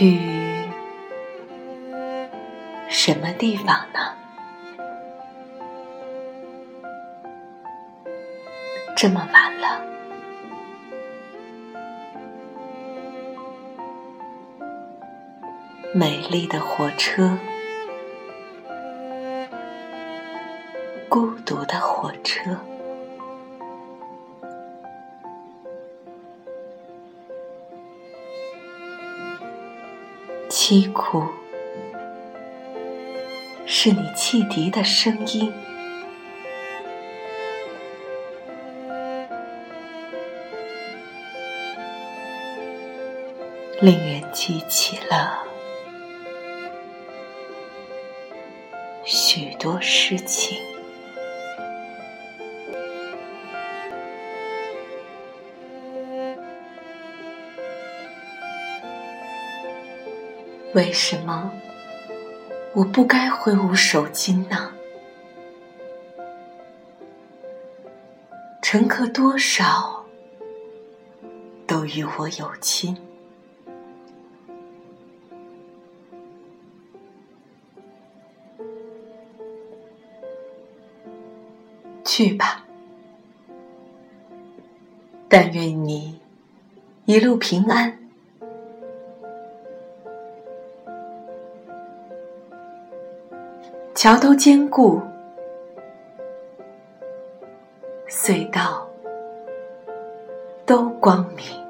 去什么地方呢？这么晚了，美丽的火车，孤独的火车。凄苦，是你汽笛的声音，令人记起了许多事情。为什么我不该挥舞手巾呢？乘客多少都与我有亲。去吧，但愿你一路平安。桥都坚固，隧道都光明。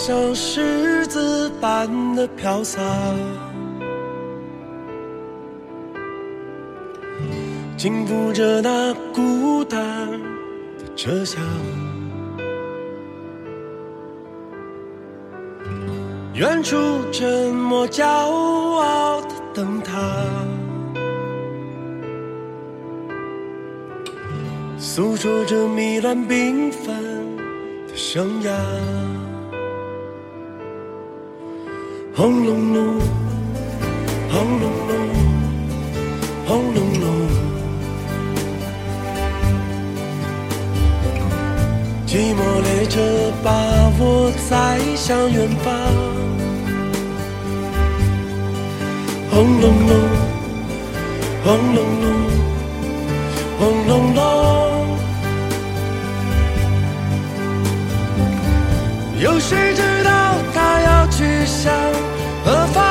像狮子般的飘洒，轻抚着那孤单的车厢。远处沉默骄傲的灯塔，诉说着糜烂缤纷的生涯。轰隆隆，轰隆隆，轰隆隆，寂寞列车把我载向远方。轰隆隆，轰隆隆，轰隆隆，有谁知道他要去向何方？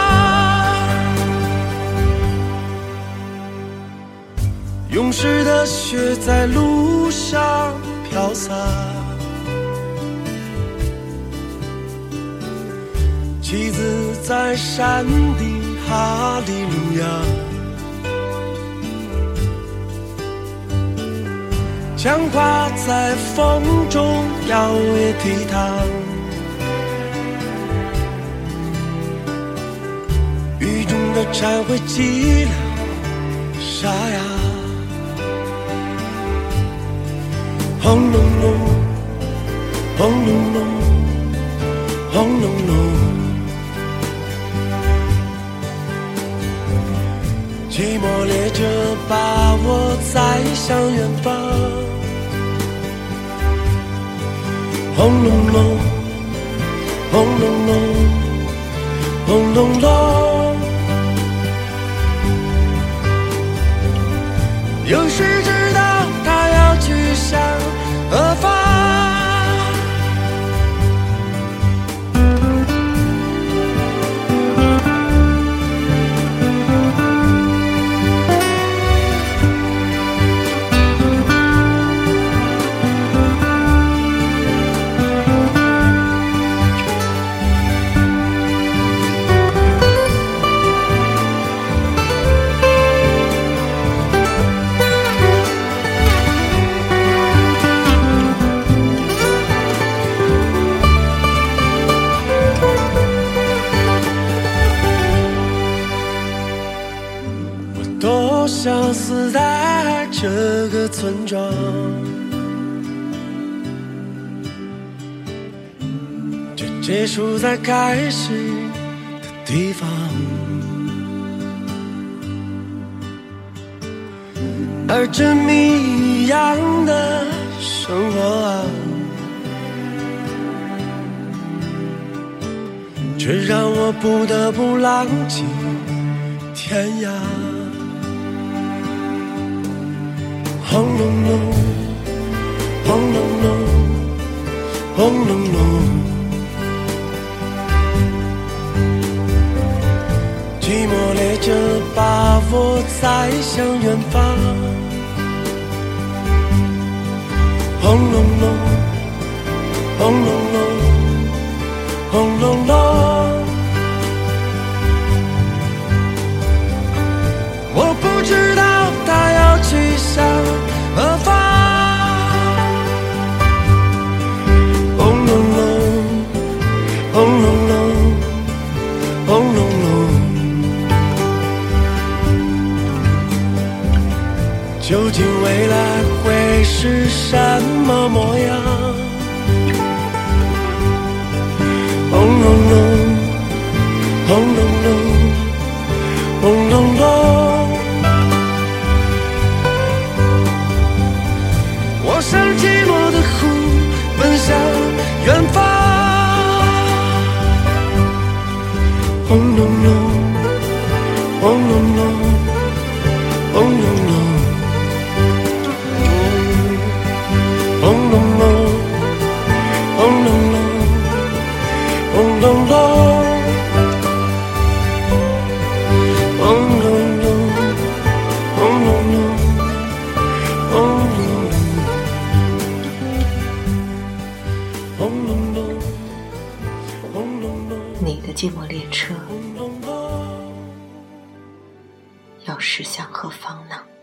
勇士的血在路上飘洒，妻子在山顶。哈利路亚，枪花在风中摇曳倜傥，的蝉会寂寥沙哑，轰隆隆，轰隆隆，轰隆隆。寂寞列车把我载向远方，轰隆隆，轰隆隆，轰隆隆，消失在这个村庄，就结束在开始的地方。而这谜一样的生活啊，却让我不得不浪迹天涯。轰隆隆，轰隆隆，轰隆隆，寂寞列车把我载向远方。轰隆隆，轰隆隆轰隆隆，轰隆隆。究竟未来会是什么模样？轰隆隆，轰隆隆，no no, oh no no, oh no no. 驶向何方呢？